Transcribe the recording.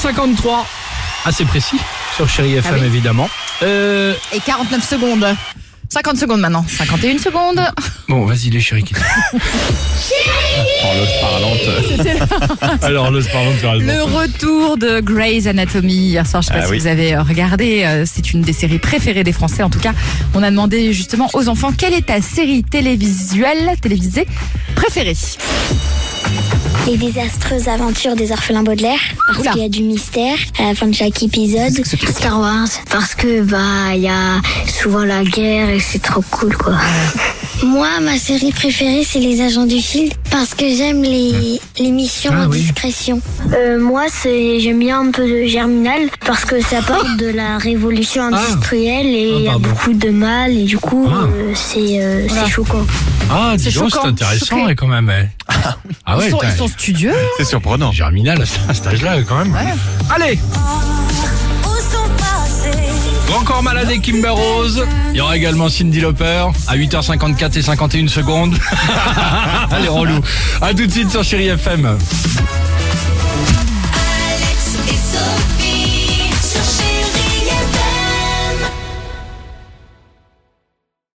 53, assez précis, sur Chéri ah FM évidemment. Euh, et 49 secondes. 50 secondes maintenant. 51 secondes. Bon, vas-y les chéris. parlante. Alors, le parlante, Le retour de Grey's Anatomy hier soir. Je sais pas ah si vous avez euh, regardé. Euh, c'est une des séries préférées des Français. En tout cas, on a demandé justement aux enfants quelle est ta série télévisuelle, télévisée préférée? Les désastreuses aventures des orphelins Baudelaire, parce qu'il y a du mystère à la fin de chaque épisode. Star Wars, parce que bah il y a souvent la guerre et c'est trop cool quoi. Moi, ma série préférée, c'est Les Agents du Shield, parce que j'aime les, les missions Ah en oui. discrétion. Euh, moi, c'est j'aime bien un peu de Germinal, parce que ça parle de la révolution industrielle et Ah, il y a beaucoup de mal, et du coup, Ah. euh, c'est euh, Voilà. c'est choquant. Ah, dis C'est donc, c'est intéressant ouais, quand même. Ah ouais, ils, sont, ils sont studieux. C'est surprenant. Germinal à ce- à cet âge-là quand même. Allez, Malade et Kimber Rose. Il y aura également Cindy Lauper à 8h54 et 51 secondes. Allez, relou. À tout de suite sur Chéri FM.